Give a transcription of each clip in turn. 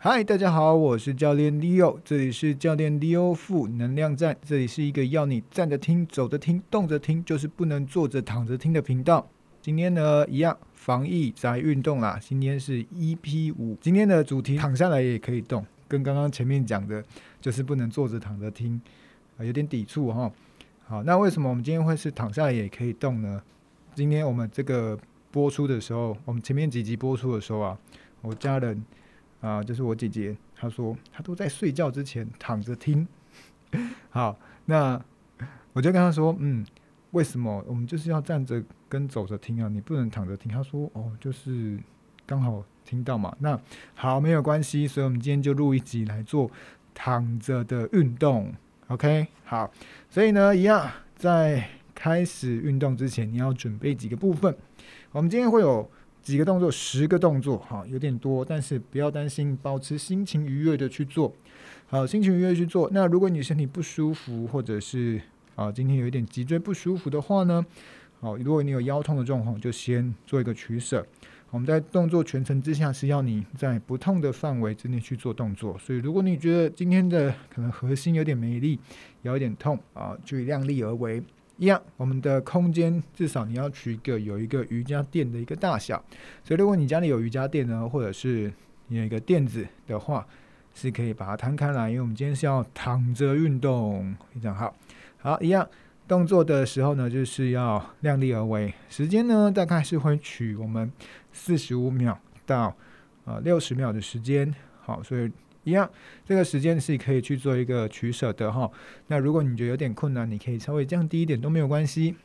嗨，大家好，我是教练 Leo，这里是教练 Leo 负能量站，这里是一个要你站着听、走着听、动着听，就是不能坐着躺着听的频道。今天呢，一样防疫宅运动啦，今天是 EP 五，今天的主题躺下来也可以动，跟刚刚前面讲的，就是不能坐着躺着听，啊，有点抵触哈。好，那为什么我们今天会是躺下来也可以动呢？今天我们这个播出的时候，我们前面几集播出的时候啊，我家人。啊，就是我姐姐，她说她都在睡觉之前躺着听。好，那我就跟她说，嗯，为什么我们就是要站着跟走着听啊？你不能躺着听。她说，哦，就是刚好听到嘛。那好，没有关系，所以我们今天就录一集来做躺着的运动。OK，好，所以呢，一样在开始运动之前，你要准备几个部分。我们今天会有。几个动作，十个动作，好，有点多，但是不要担心，保持心情愉悦的去做，好，心情愉悦去做。那如果你身体不舒服，或者是啊，今天有一点脊椎不舒服的话呢，好，如果你有腰痛的状况，就先做一个取舍。我们在动作全程之下是要你在不痛的范围之内去做动作，所以如果你觉得今天的可能核心有点没力，有一点痛啊，就量力而为。一样，我们的空间至少你要取一个有一个瑜伽垫的一个大小，所以如果你家里有瑜伽垫呢，或者是你有一个垫子的话，是可以把它摊开来，因为我们今天是要躺着运动，非常好。好，一样动作的时候呢，就是要量力而为，时间呢大概是会取我们四十五秒到呃六十秒的时间，好，所以。一样，这个时间是可以去做一个取舍的哈。那如果你觉得有点困难，你可以稍微降低一点都没有关系。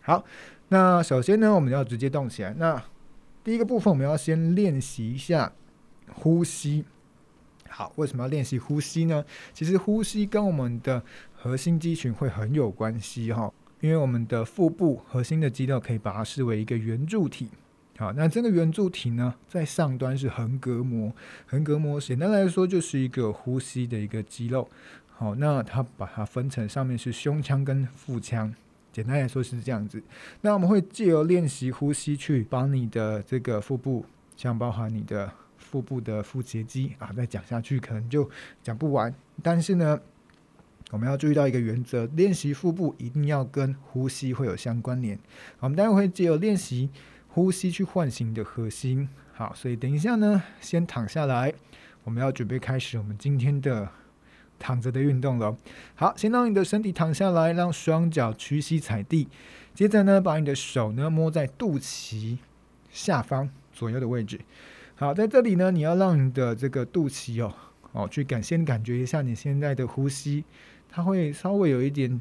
好，那首先呢，我们要直接动起来。那第一个部分，我们要先练习一下呼吸。好，为什么要练习呼吸呢？其实呼吸跟我们的核心肌群会很有关系哈，因为我们的腹部核心的肌肉可以把它视为一个圆柱体。好，那这个圆柱体呢，在上端是横膈膜，横膈膜简单来说就是一个呼吸的一个肌肉。好，那它把它分成上面是胸腔跟腹腔，简单来说是这样子。那我们会借由练习呼吸去帮你的这个腹部，像包含你的腹部的腹斜肌啊，再讲下去可能就讲不完。但是呢，我们要注意到一个原则，练习腹部一定要跟呼吸会有相关联。我们待会会借由练习。呼吸去唤醒你的核心，好，所以等一下呢，先躺下来，我们要准备开始我们今天的躺着的运动了。好，先让你的身体躺下来，让双脚屈膝踩地，接着呢，把你的手呢摸在肚脐下方左右的位置。好，在这里呢，你要让你的这个肚脐哦哦去感先感觉一下你现在的呼吸，它会稍微有一点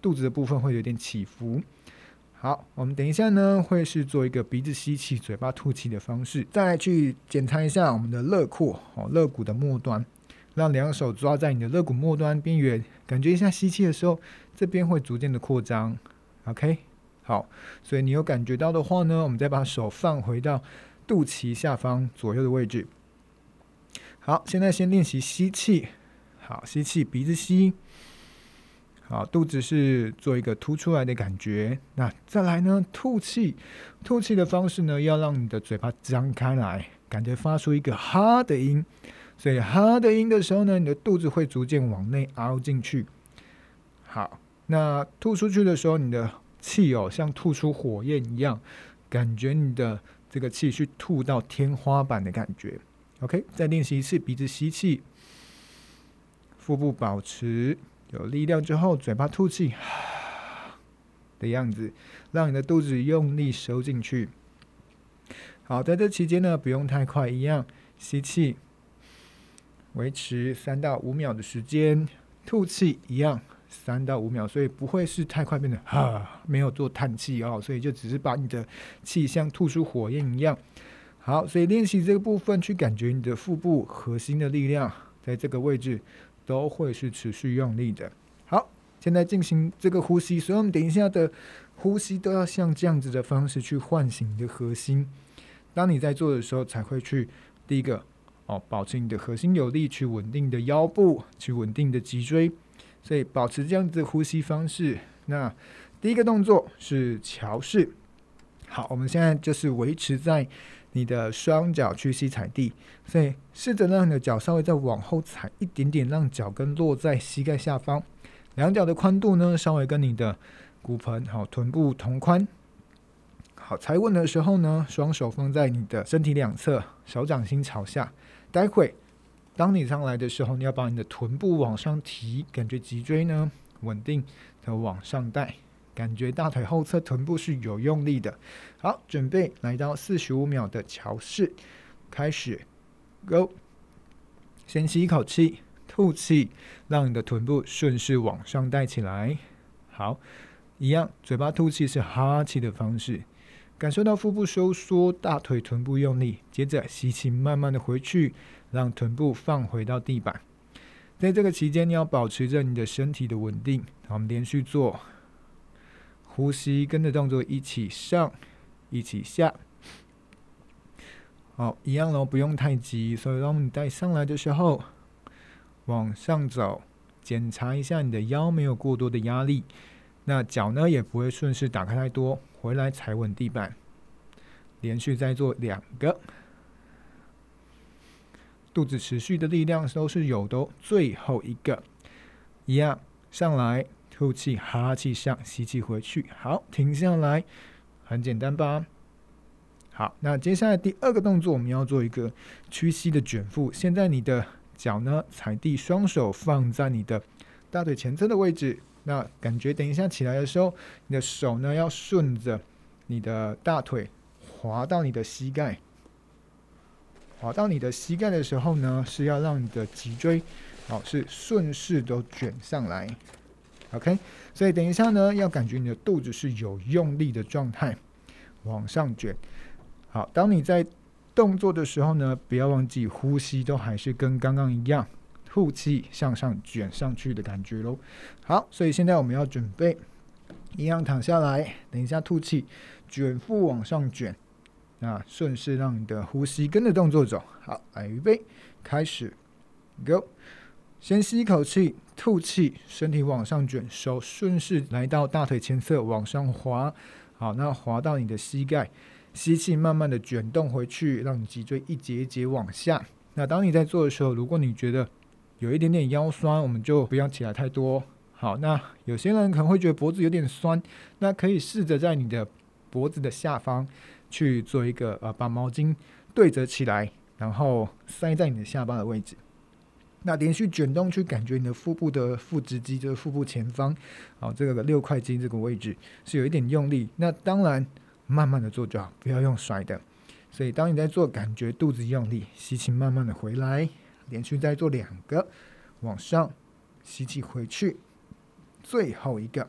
肚子的部分会有点起伏。好，我们等一下呢，会是做一个鼻子吸气、嘴巴吐气的方式，再来去检查一下我们的肋廓哦，肋骨的末端，让两手抓在你的肋骨末端边缘，感觉一下吸气的时候，这边会逐渐的扩张。OK，好，所以你有感觉到的话呢，我们再把手放回到肚脐下方左右的位置。好，现在先练习吸气，好，吸气，鼻子吸。啊，肚子是做一个凸出来的感觉。那再来呢？吐气，吐气的方式呢，要让你的嘴巴张开来，感觉发出一个哈的音。所以哈的音的时候呢，你的肚子会逐渐往内凹进去。好，那吐出去的时候，你的气哦，像吐出火焰一样，感觉你的这个气去吐到天花板的感觉。OK，再练习一次，鼻子吸气，腹部保持。有力量之后，嘴巴吐气的样子，让你的肚子用力收进去。好，在这期间呢，不用太快，一样吸气，维持三到五秒的时间，吐气一样三到五秒，所以不会是太快变得哈，没有做叹气哦，所以就只是把你的气像吐出火焰一样。好，所以练习这个部分，去感觉你的腹部核心的力量，在这个位置。都会是持续用力的。好，现在进行这个呼吸，所以我们等一下的呼吸都要像这样子的方式去唤醒你的核心。当你在做的时候，才会去第一个哦，保持你的核心有力，去稳定的腰部，去稳定的脊椎。所以保持这样子的呼吸方式。那第一个动作是桥式。好，我们现在就是维持在你的双脚屈膝踩地，所以试着让你的脚稍微再往后踩一点点，让脚跟落在膝盖下方。两脚的宽度呢，稍微跟你的骨盆好臀部同宽。好，踩稳的时候呢，双手放在你的身体两侧，手掌心朝下。待会当你上来的时候，你要把你的臀部往上提，感觉脊椎呢稳定的往上带。感觉大腿后侧臀部是有用力的。好，准备来到四十五秒的桥式，开始，Go。先吸一口气，吐气，让你的臀部顺势往上带起来。好，一样，嘴巴吐气是哈气的方式，感受到腹部收缩，大腿臀部用力。接着吸气，慢慢的回去，让臀部放回到地板。在这个期间，你要保持着你的身体的稳定。好，我们连续做。呼吸跟着动作一起上，一起下。好，一样喽，不用太急。所以，当你带上来的时候，往上走，检查一下你的腰没有过多的压力。那脚呢，也不会顺势打开太多。回来踩稳地板，连续再做两个。肚子持续的力量都是有的。最后一个，一样上来。吐气，哈气上，吸气回去。好，停下来，很简单吧？好，那接下来第二个动作，我们要做一个屈膝的卷腹。现在你的脚呢，踩地，双手放在你的大腿前侧的位置。那感觉等一下起来的时候，你的手呢要顺着你的大腿滑到你的膝盖，滑到你的膝盖的时候呢，是要让你的脊椎好是顺势都卷上来。OK，所以等一下呢，要感觉你的肚子是有用力的状态，往上卷。好，当你在动作的时候呢，不要忘记呼吸，都还是跟刚刚一样，吐气向上卷上去的感觉喽。好，所以现在我们要准备一样躺下来，等一下吐气，卷腹往上卷，那顺势让你的呼吸跟着动作走。好，来预备，开始，Go。先吸一口气，吐气，身体往上卷，手顺势来到大腿前侧往上滑，好，那滑到你的膝盖，吸气，慢慢的卷动回去，让你脊椎一节一节往下。那当你在做的时候，如果你觉得有一点点腰酸，我们就不要起来太多。好，那有些人可能会觉得脖子有点酸，那可以试着在你的脖子的下方去做一个呃，把毛巾对折起来，然后塞在你的下巴的位置。那连续卷动去感觉你的腹部的腹直肌，就是腹部前方，好，这个六块肌这个位置是有一点用力。那当然，慢慢的做就好，不要用甩的。所以当你在做，感觉肚子用力，吸气慢慢的回来，连续再做两个，往上吸气回去，最后一个。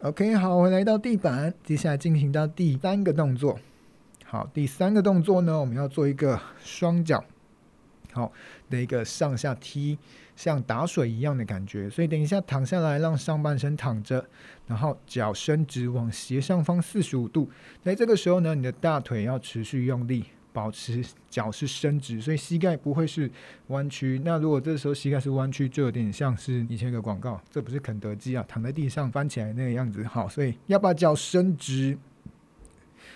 OK，好，我来到地板，接下来进行到第三个动作。好，第三个动作呢，我们要做一个双脚。好的一个上下踢，像打水一样的感觉。所以等一下躺下来，让上半身躺着，然后脚伸直往斜上方四十五度。在这个时候呢，你的大腿要持续用力，保持脚是伸直，所以膝盖不会是弯曲。那如果这时候膝盖是弯曲，就有点像是以前一个广告，这不是肯德基啊，躺在地上翻起来那个样子。好，所以要把脚伸直，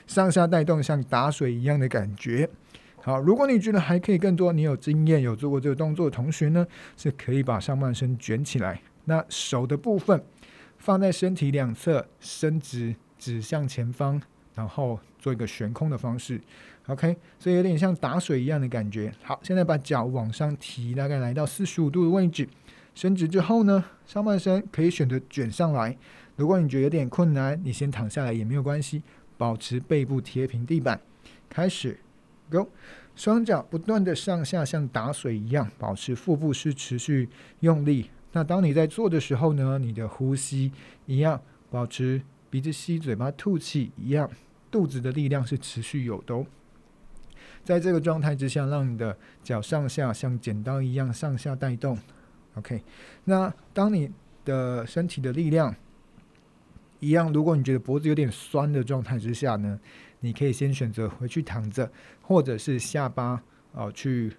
上下带动，像打水一样的感觉。好，如果你觉得还可以更多，你有经验有做过这个动作的同学呢，是可以把上半身卷起来。那手的部分放在身体两侧，伸直，指向前方，然后做一个悬空的方式。OK，所以有点像打水一样的感觉。好，现在把脚往上提，大概来到四十五度的位置，伸直之后呢，上半身可以选择卷上来。如果你觉得有点困难，你先躺下来也没有关系，保持背部贴平地板，开始。Go，双脚不断的上下像打水一样，保持腹部是持续用力。那当你在做的时候呢，你的呼吸一样，保持鼻子吸，嘴巴吐气一样，肚子的力量是持续有的哦。在这个状态之下，让你的脚上下像剪刀一样上下带动。OK，那当你的身体的力量一样，如果你觉得脖子有点酸的状态之下呢，你可以先选择回去躺着，或者是下巴哦、去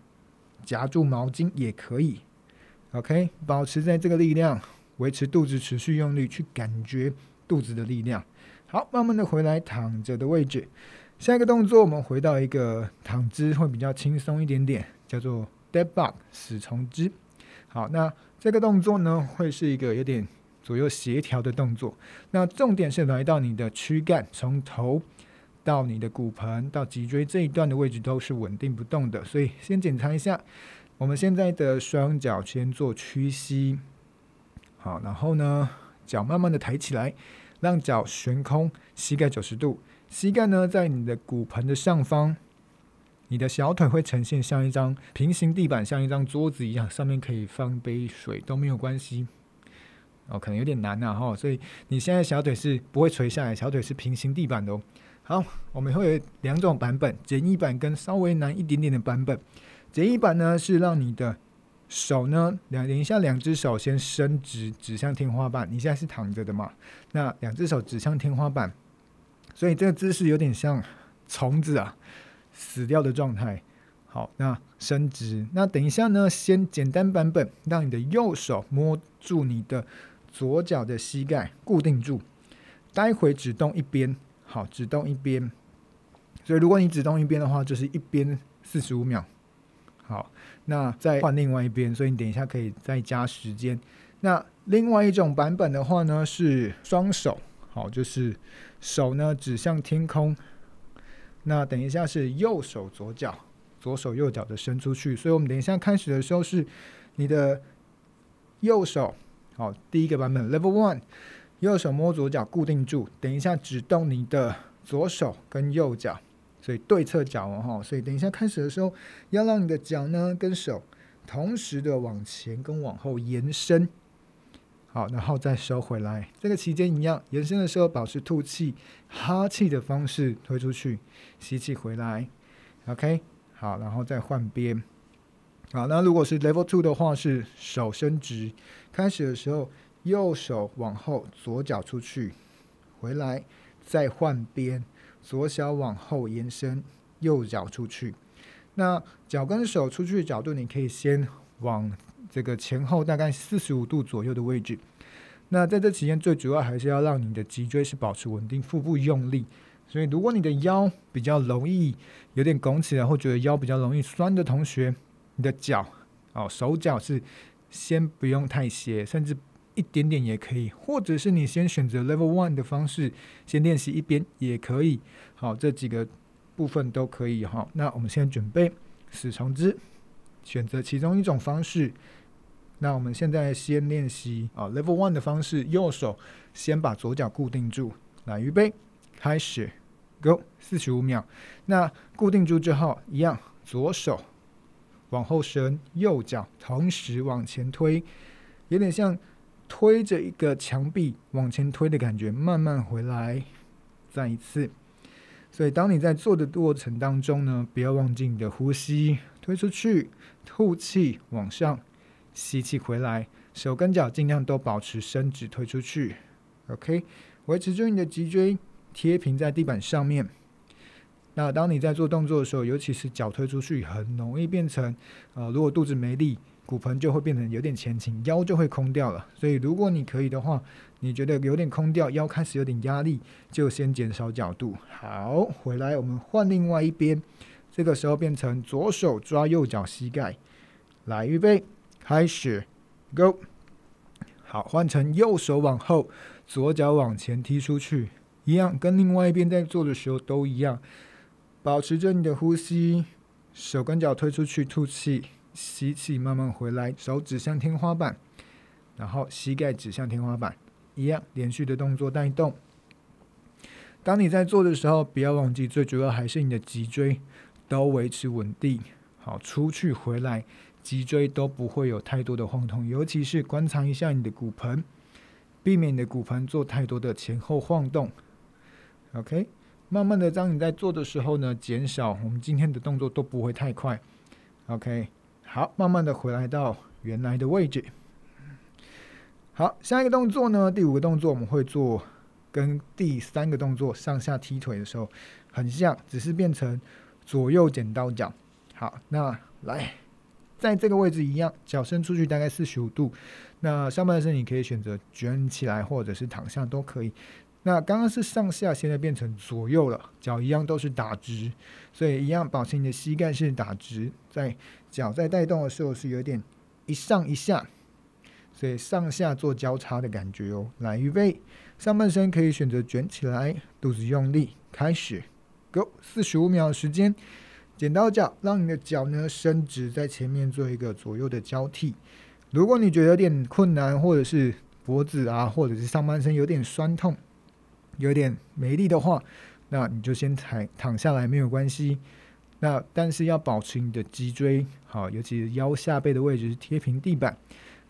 夹住毛巾也可以。OK，保持在这个力量，维持肚子持续用力，去感觉肚子的力量。好，慢慢的回来躺着的位置，下一个动作，我们回到一个躺姿，会比较轻松一点点，叫做 Dead Bug 死虫姿。好，那这个动作呢，会是一个有点左右协调的动作。那重点是来到你的躯干，从头到你的骨盆到脊椎这一段的位置都是稳定不动的。所以先检查一下，我们现在的双脚先做屈膝。好，然后呢，脚慢慢的抬起来，让脚悬空，膝盖九十度。膝盖呢，在你的骨盆的上方，你的小腿会呈现像一张平行地板，像一张桌子一样，上面可以放杯水都没有关系。哦，可能有点难呐，哈，所以你现在小腿是不会垂下来，小腿是平行地板的哦。好，我们会有两种版本，简易版跟稍微难一点点的版本。简易版呢，是让你的手呢，两等一下，两只手先伸直，指向天花板。你现在是躺着的嘛？那两只手指向天花板。所以这个姿势有点像虫子啊，死掉的状态。好，那伸直。那等一下呢，先简单版本，让你的右手摸住你的左脚的膝盖，固定住。待会只动一边，好，只动一边。所以如果你只动一边的话，就是一边四十五秒。好，那再换另外一边。所以你等一下可以再加时间。那另外一种版本的话呢，是双手。好，就是手呢指向天空。那等一下是右手左脚，左手右脚的伸出去。所以我们等一下开始的时候是你的右手。好，第一个版本 Level One，右手摸左脚固定住。等一下只动你的左手跟右脚，所以对侧脚哦哈。所以等一下开始的时候，要让你的脚呢跟手同时的往前跟往后延伸。好，然后再收回来。这个期间一样，延伸的时候保持吐气、哈气的方式推出去，吸气回来。OK，好，然后再换边。好，那如果是 Level Two 的话，是手伸直，开始的时候右手往后，左脚出去，回来，再换边，左脚往后延伸，右脚出去。那脚跟手出去的角度，你可以先往。这个前后大概四十五度左右的位置，那在这期间最主要还是要让你的脊椎是保持稳定，腹部用力。所以如果你的腰比较容易有点拱起来，或觉得腰比较容易酸的同学，你的脚哦手脚是先不用太斜，甚至一点点也可以，或者是你先选择 Level One 的方式，先练习一边也可以。好，这几个部分都可以哈。那我们现在准备死虫姿，选择其中一种方式。那我们现在先练习啊，Level One 的方式，右手先把左脚固定住，来预备，开始，Go，四十五秒。那固定住之后，一样，左手往后伸，右脚同时往前推，有点像推着一个墙壁往前推的感觉，慢慢回来，再一次。所以当你在做的过程当中呢，不要忘记你的呼吸，推出去，吐气往上。吸气回来，手跟脚尽量都保持伸直，推出去。OK，维持住你的脊椎贴平在地板上面。那当你在做动作的时候，尤其是脚推出去，很容易变成呃，如果肚子没力，骨盆就会变成有点前倾，腰就会空掉了。所以如果你可以的话，你觉得有点空掉，腰开始有点压力，就先减少角度。好，回来我们换另外一边，这个时候变成左手抓右脚膝盖，来预备。开始，Go，好，换成右手往后，左脚往前踢出去，一样，跟另外一边在做的时候都一样，保持着你的呼吸，手跟脚推出去，吐气，吸气，慢慢回来，手指向天花板，然后膝盖指向天花板，一样，连续的动作带动。当你在做的时候，不要忘记，最主要还是你的脊椎都维持稳定，好，出去回来。脊椎都不会有太多的晃动，尤其是观察一下你的骨盆，避免你的骨盆做太多的前后晃动。OK，慢慢的，当你在做的时候呢，减少我们今天的动作都不会太快。OK，好，慢慢的回来到原来的位置。好，下一个动作呢，第五个动作我们会做跟第三个动作上下踢腿的时候很像，只是变成左右剪刀脚。好，那来。在这个位置一样，脚伸出去大概四十五度。那上半身你可以选择卷起来，或者是躺下都可以。那刚刚是上下，现在变成左右了，脚一样都是打直，所以一样保持你的膝盖是打直，在脚在带动的时候是有点一上一下，所以上下做交叉的感觉哦。来，预备，上半身可以选择卷起来，肚子用力，开始，Go，四十五秒时间，剪刀脚，让你的脚呢伸直在前面做一个左右的交替。如果你觉得有点困难，或者是脖子啊，或者是上半身有点酸痛。有点没力的话，那你就先躺躺下来，没有关系。那但是要保持你的脊椎好，尤其是腰下背的位置是贴平地板。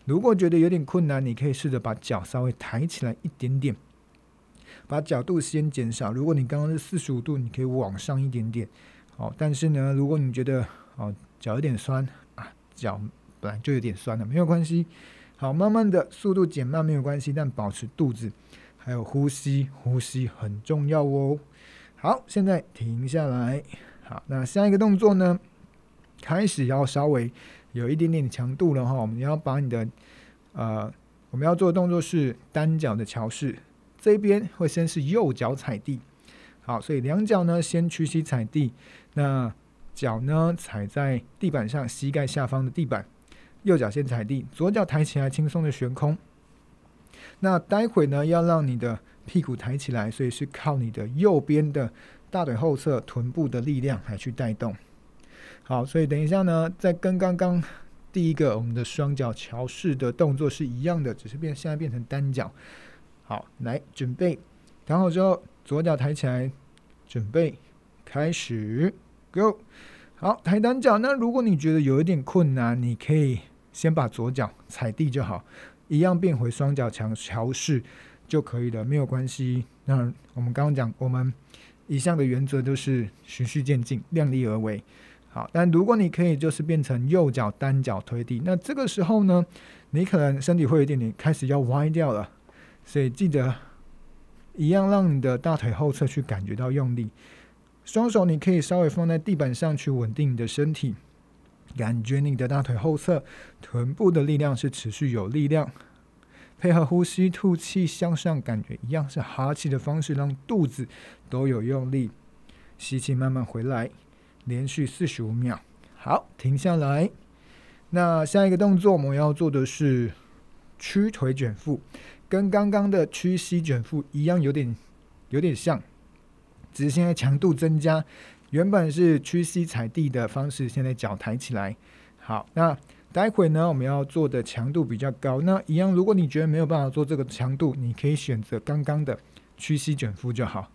如果觉得有点困难，你可以试着把脚稍微抬起来一点点，把角度先减少。如果你刚刚是四十五度，你可以往上一点点。好，但是呢，如果你觉得哦脚有点酸啊，脚本来就有点酸了，没有关系。好，慢慢的速度减慢没有关系，但保持肚子。还有呼吸，呼吸很重要哦。好，现在停下来。好，那下一个动作呢？开始要稍微有一点点强度了哈。我们要把你的呃，我们要做的动作是单脚的桥式。这边会先是右脚踩地，好，所以两脚呢先屈膝踩地，那脚呢踩在地板上，膝盖下方的地板。右脚先踩地，左脚抬起来，轻松的悬空。那待会呢，要让你的屁股抬起来，所以是靠你的右边的大腿后侧臀部的力量来去带动。好，所以等一下呢，在跟刚刚第一个我们的双脚桥式的动作是一样的，只是变现在变成单脚。好，来准备，躺好之后，左脚抬起来，准备开始，Go。好，抬单脚。那如果你觉得有一点困难，你可以先把左脚踩地就好。一样变回双脚强桥式就可以了，没有关系。那我们刚刚讲，我们一向的原则就是循序渐进，量力而为。好，但如果你可以就是变成右脚单脚推地，那这个时候呢，你可能身体会有一点点开始要歪掉了，所以记得一样让你的大腿后侧去感觉到用力，双手你可以稍微放在地板上去稳定你的身体。感觉你的大腿后侧、臀部的力量是持续有力量，配合呼吸吐气向上，感觉一样是哈气的方式，让肚子都有用力。吸气慢慢回来，连续四十五秒。好，停下来。那下一个动作我们要做的是屈腿卷腹，跟刚刚的屈膝卷腹一样，有点有点像，只是现在强度增加。原本是屈膝踩地的方式，现在脚抬起来。好，那待会呢，我们要做的强度比较高。那一样，如果你觉得没有办法做这个强度，你可以选择刚刚的屈膝卷腹就好。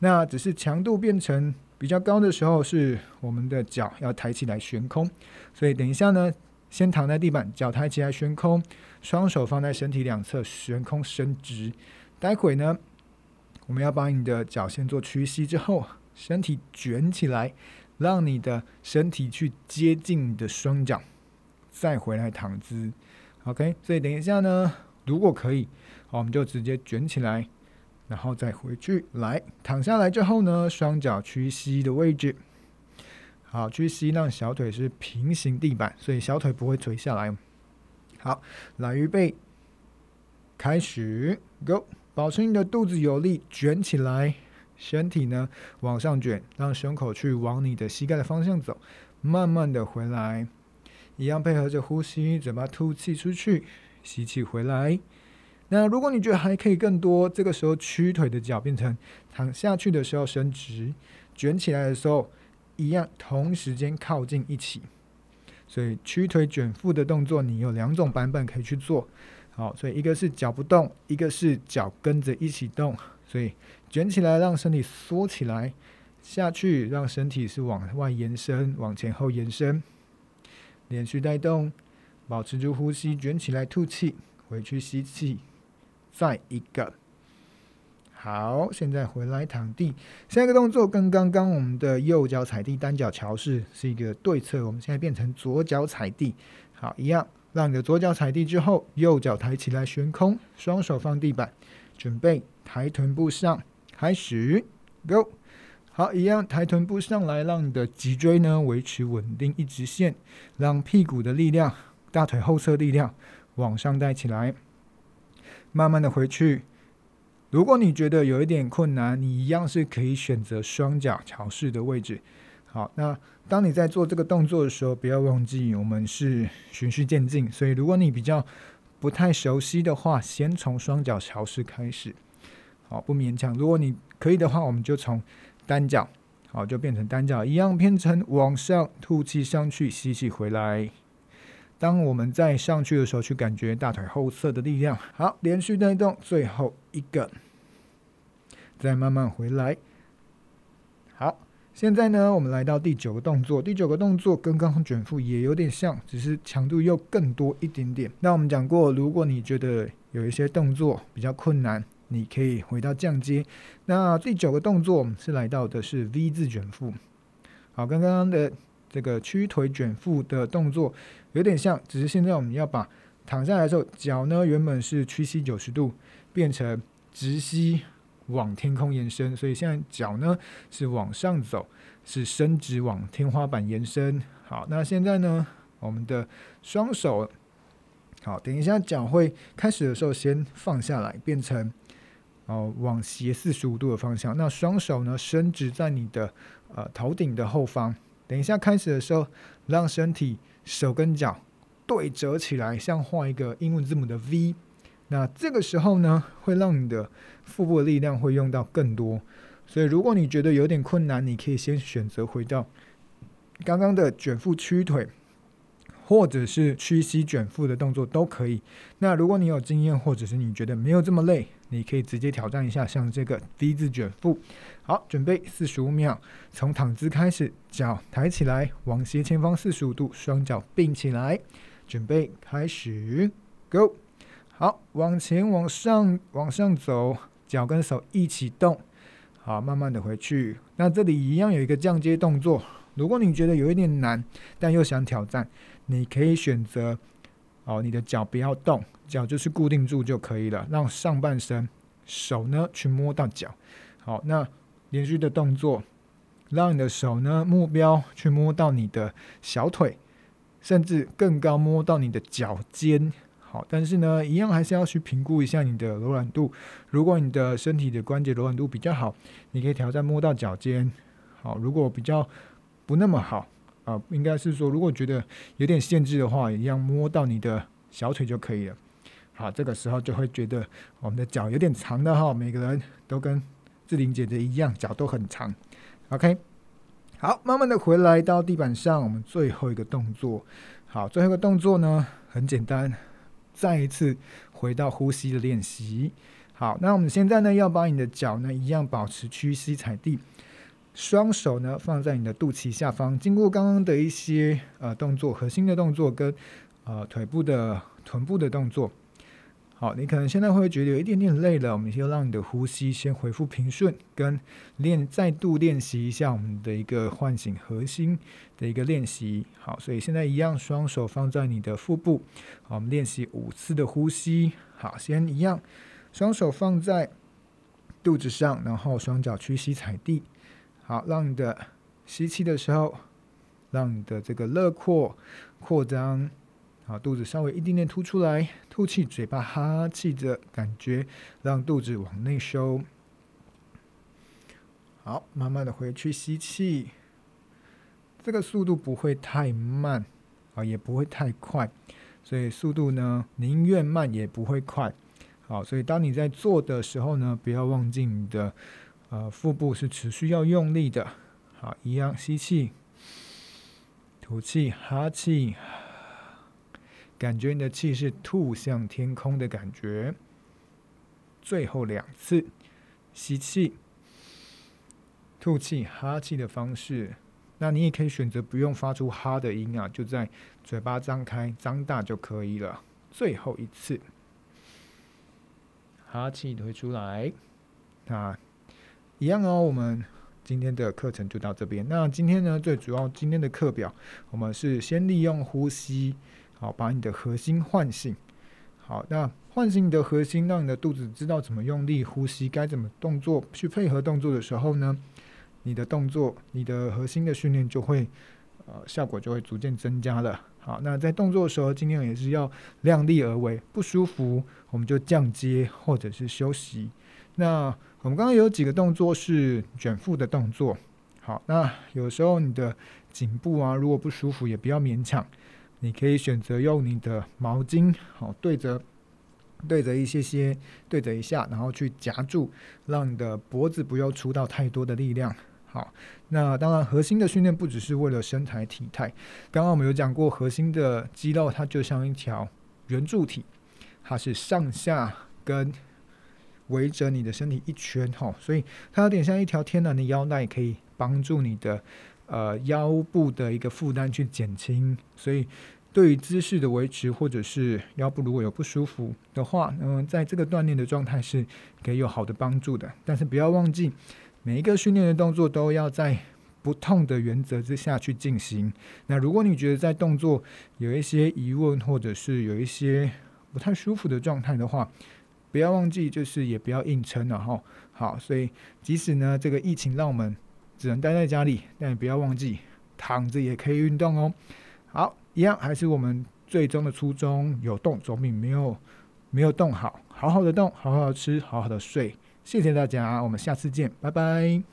那只是强度变成比较高的时候，是我们的脚要抬起来悬空。所以等一下呢，先躺在地板，脚抬起来悬空，双手放在身体两侧悬空伸直。待会呢，我们要把你的脚先做屈膝之后。身体卷起来，让你的身体去接近你的双脚，再回来躺姿。OK，所以等一下呢，如果可以，我们就直接卷起来，然后再回去。来，躺下来之后呢，双脚屈膝的位置，好，屈膝让小腿是平行地板，所以小腿不会垂下来。好，来预备，开始，Go，保持你的肚子有力，卷起来。身体呢往上卷，让胸口去往你的膝盖的方向走，慢慢的回来，一样配合着呼吸，嘴巴吐气出去，吸气回来。那如果你觉得还可以更多，这个时候屈腿的脚变成躺下去的时候伸直，卷起来的时候一样同时间靠近一起。所以屈腿卷腹的动作，你有两种版本可以去做。好，所以一个是脚不动，一个是脚跟着一起动。所以卷起来，让身体缩起来；下去，让身体是往外延伸，往前后延伸。连续带动，保持住呼吸，卷起来吐气，回去吸气，再一个。好，现在回来躺地。下一个动作跟刚刚我们的右脚踩地单脚桥式是一个对侧，我们现在变成左脚踩地。好，一样，让你的左脚踩地之后，右脚抬起来悬空，双手放地板，准备。抬臀部上，开始，Go，好，一样抬臀部上来，让你的脊椎呢维持稳定一直线，让屁股的力量、大腿后侧力量往上带起来，慢慢的回去，如果你觉得有一点困难，你一样是可以选择双脚桥式的位置。好，那当你在做这个动作的时候，不要忘记我们是循序渐进，所以如果你比较不太熟悉的话，先从双脚桥式开始。好，不勉强。如果你可以的话，我们就从单脚，好，就变成单脚一样，变成往上吐气上去，吸气回来。当我们在上去的时候，去感觉大腿后侧的力量。好，连续带动，最后一个，再慢慢回来。好，现在呢，我们来到第九个动作。第九个动作跟刚刚卷腹也有点像，只是强度又更多一点点。那我们讲过，如果你觉得有一些动作比较困难，你可以回到降阶。那第九个动作，我们是来到的是 V 字卷腹。好，刚刚的这个屈腿卷腹的动作有点像，只是现在我们要把躺下来的时候，脚呢原本是屈膝九十度，变成直膝往天空延伸，所以现在脚呢是往上走，是伸直往天花板延伸。好，那现在呢，我们的双手，好，等一下脚会开始的时候先放下来，变成。哦，往斜四十五度的方向。那双手呢，伸直在你的呃头顶的后方。等一下开始的时候，让身体手跟脚对折起来，像画一个英文字母的 V。那这个时候呢，会让你的腹部的力量会用到更多。所以，如果你觉得有点困难，你可以先选择回到刚刚的卷腹屈腿。或者是屈膝卷腹的动作都可以。那如果你有经验，或者是你觉得没有这么累，你可以直接挑战一下，像这个 V 字卷腹。好，准备四十五秒，从躺姿开始，脚抬起来，往斜前方四十五度，双脚并起来，准备开始，Go。好，往前往上往上走，脚跟手一起动。好，慢慢的回去。那这里一样有一个降阶动作，如果你觉得有一点难，但又想挑战。你可以选择哦，你的脚不要动，脚就是固定住就可以了。让上半身手呢去摸到脚。好，那连续的动作，让你的手呢目标去摸到你的小腿，甚至更高摸到你的脚尖。好，但是呢，一样还是要去评估一下你的柔软度。如果你的身体的关节柔软度比较好，你可以挑战摸到脚尖。好，如果比较不那么好。啊，应该是说，如果觉得有点限制的话，一样摸到你的小腿就可以了。好，这个时候就会觉得我们的脚有点长的哈，每个人都跟志玲姐姐一样，脚都很长。OK，好，慢慢的回来到地板上，我们最后一个动作。好，最后一个动作呢，很简单，再一次回到呼吸的练习。好，那我们现在呢，要把你的脚呢，一样保持屈膝踩地。双手呢放在你的肚脐下方，经过刚刚的一些呃动作，核心的动作跟呃腿部的臀部的动作，好，你可能现在会觉得有一点点累了，我们先让你的呼吸先恢复平顺，跟练再度练习一下我们的一个唤醒核心的一个练习。好，所以现在一样，双手放在你的腹部，好，我们练习五次的呼吸。好，先一样，双手放在肚子上，然后双脚屈膝踩地。好，让你的吸气的时候，让你的这个肋廓扩张，好，肚子稍微一点点凸出来，吐气，嘴巴哈气着，感觉让肚子往内收。好，慢慢的回去吸气，这个速度不会太慢，啊，也不会太快，所以速度呢，宁愿慢也不会快。好，所以当你在做的时候呢，不要忘记你的。呃，腹部是持续要用力的，好，一样吸气，吐气，哈气，感觉你的气是吐向天空的感觉。最后两次，吸气，吐气，哈气的方式。那你也可以选择不用发出哈的音啊，就在嘴巴张开、张大就可以了。最后一次，哈气推出来，啊。一样哦，我们今天的课程就到这边。那今天呢，最主要今天的课表，我们是先利用呼吸，好，把你的核心唤醒。好，那唤醒你的核心，让你的肚子知道怎么用力呼吸，该怎么动作去配合动作的时候呢，你的动作，你的核心的训练就会，呃，效果就会逐渐增加了。好，那在动作的时候，尽量也是要量力而为，不舒服我们就降阶或者是休息。那我们刚刚有几个动作是卷腹的动作。好，那有时候你的颈部啊，如果不舒服，也不要勉强。你可以选择用你的毛巾，好对着对着一些些对着一下，然后去夹住，让你的脖子不要出到太多的力量。好，那当然核心的训练不只是为了身材体态。刚刚我们有讲过，核心的肌肉它就像一条圆柱体，它是上下跟围着你的身体一圈，哈，所以它有点像一条天然的腰带，可以帮助你的呃腰部的一个负担去减轻。所以对于姿势的维持或者是腰部如果有不舒服的话，嗯，在这个锻炼的状态是可以有好的帮助的。但是不要忘记，每一个训练的动作都要在不痛的原则之下去进行。那如果你觉得在动作有一些疑问，或者是有一些不太舒服的状态的话，不要忘记，就是也不要硬撑了哈。好，所以即使呢这个疫情让我们只能待在家里，但也不要忘记躺着也可以运动哦。好，一样还是我们最终的初衷，有动总比没有没有动好。好好的动，好好的吃，好好的睡。谢谢大家，我们下次见，拜拜。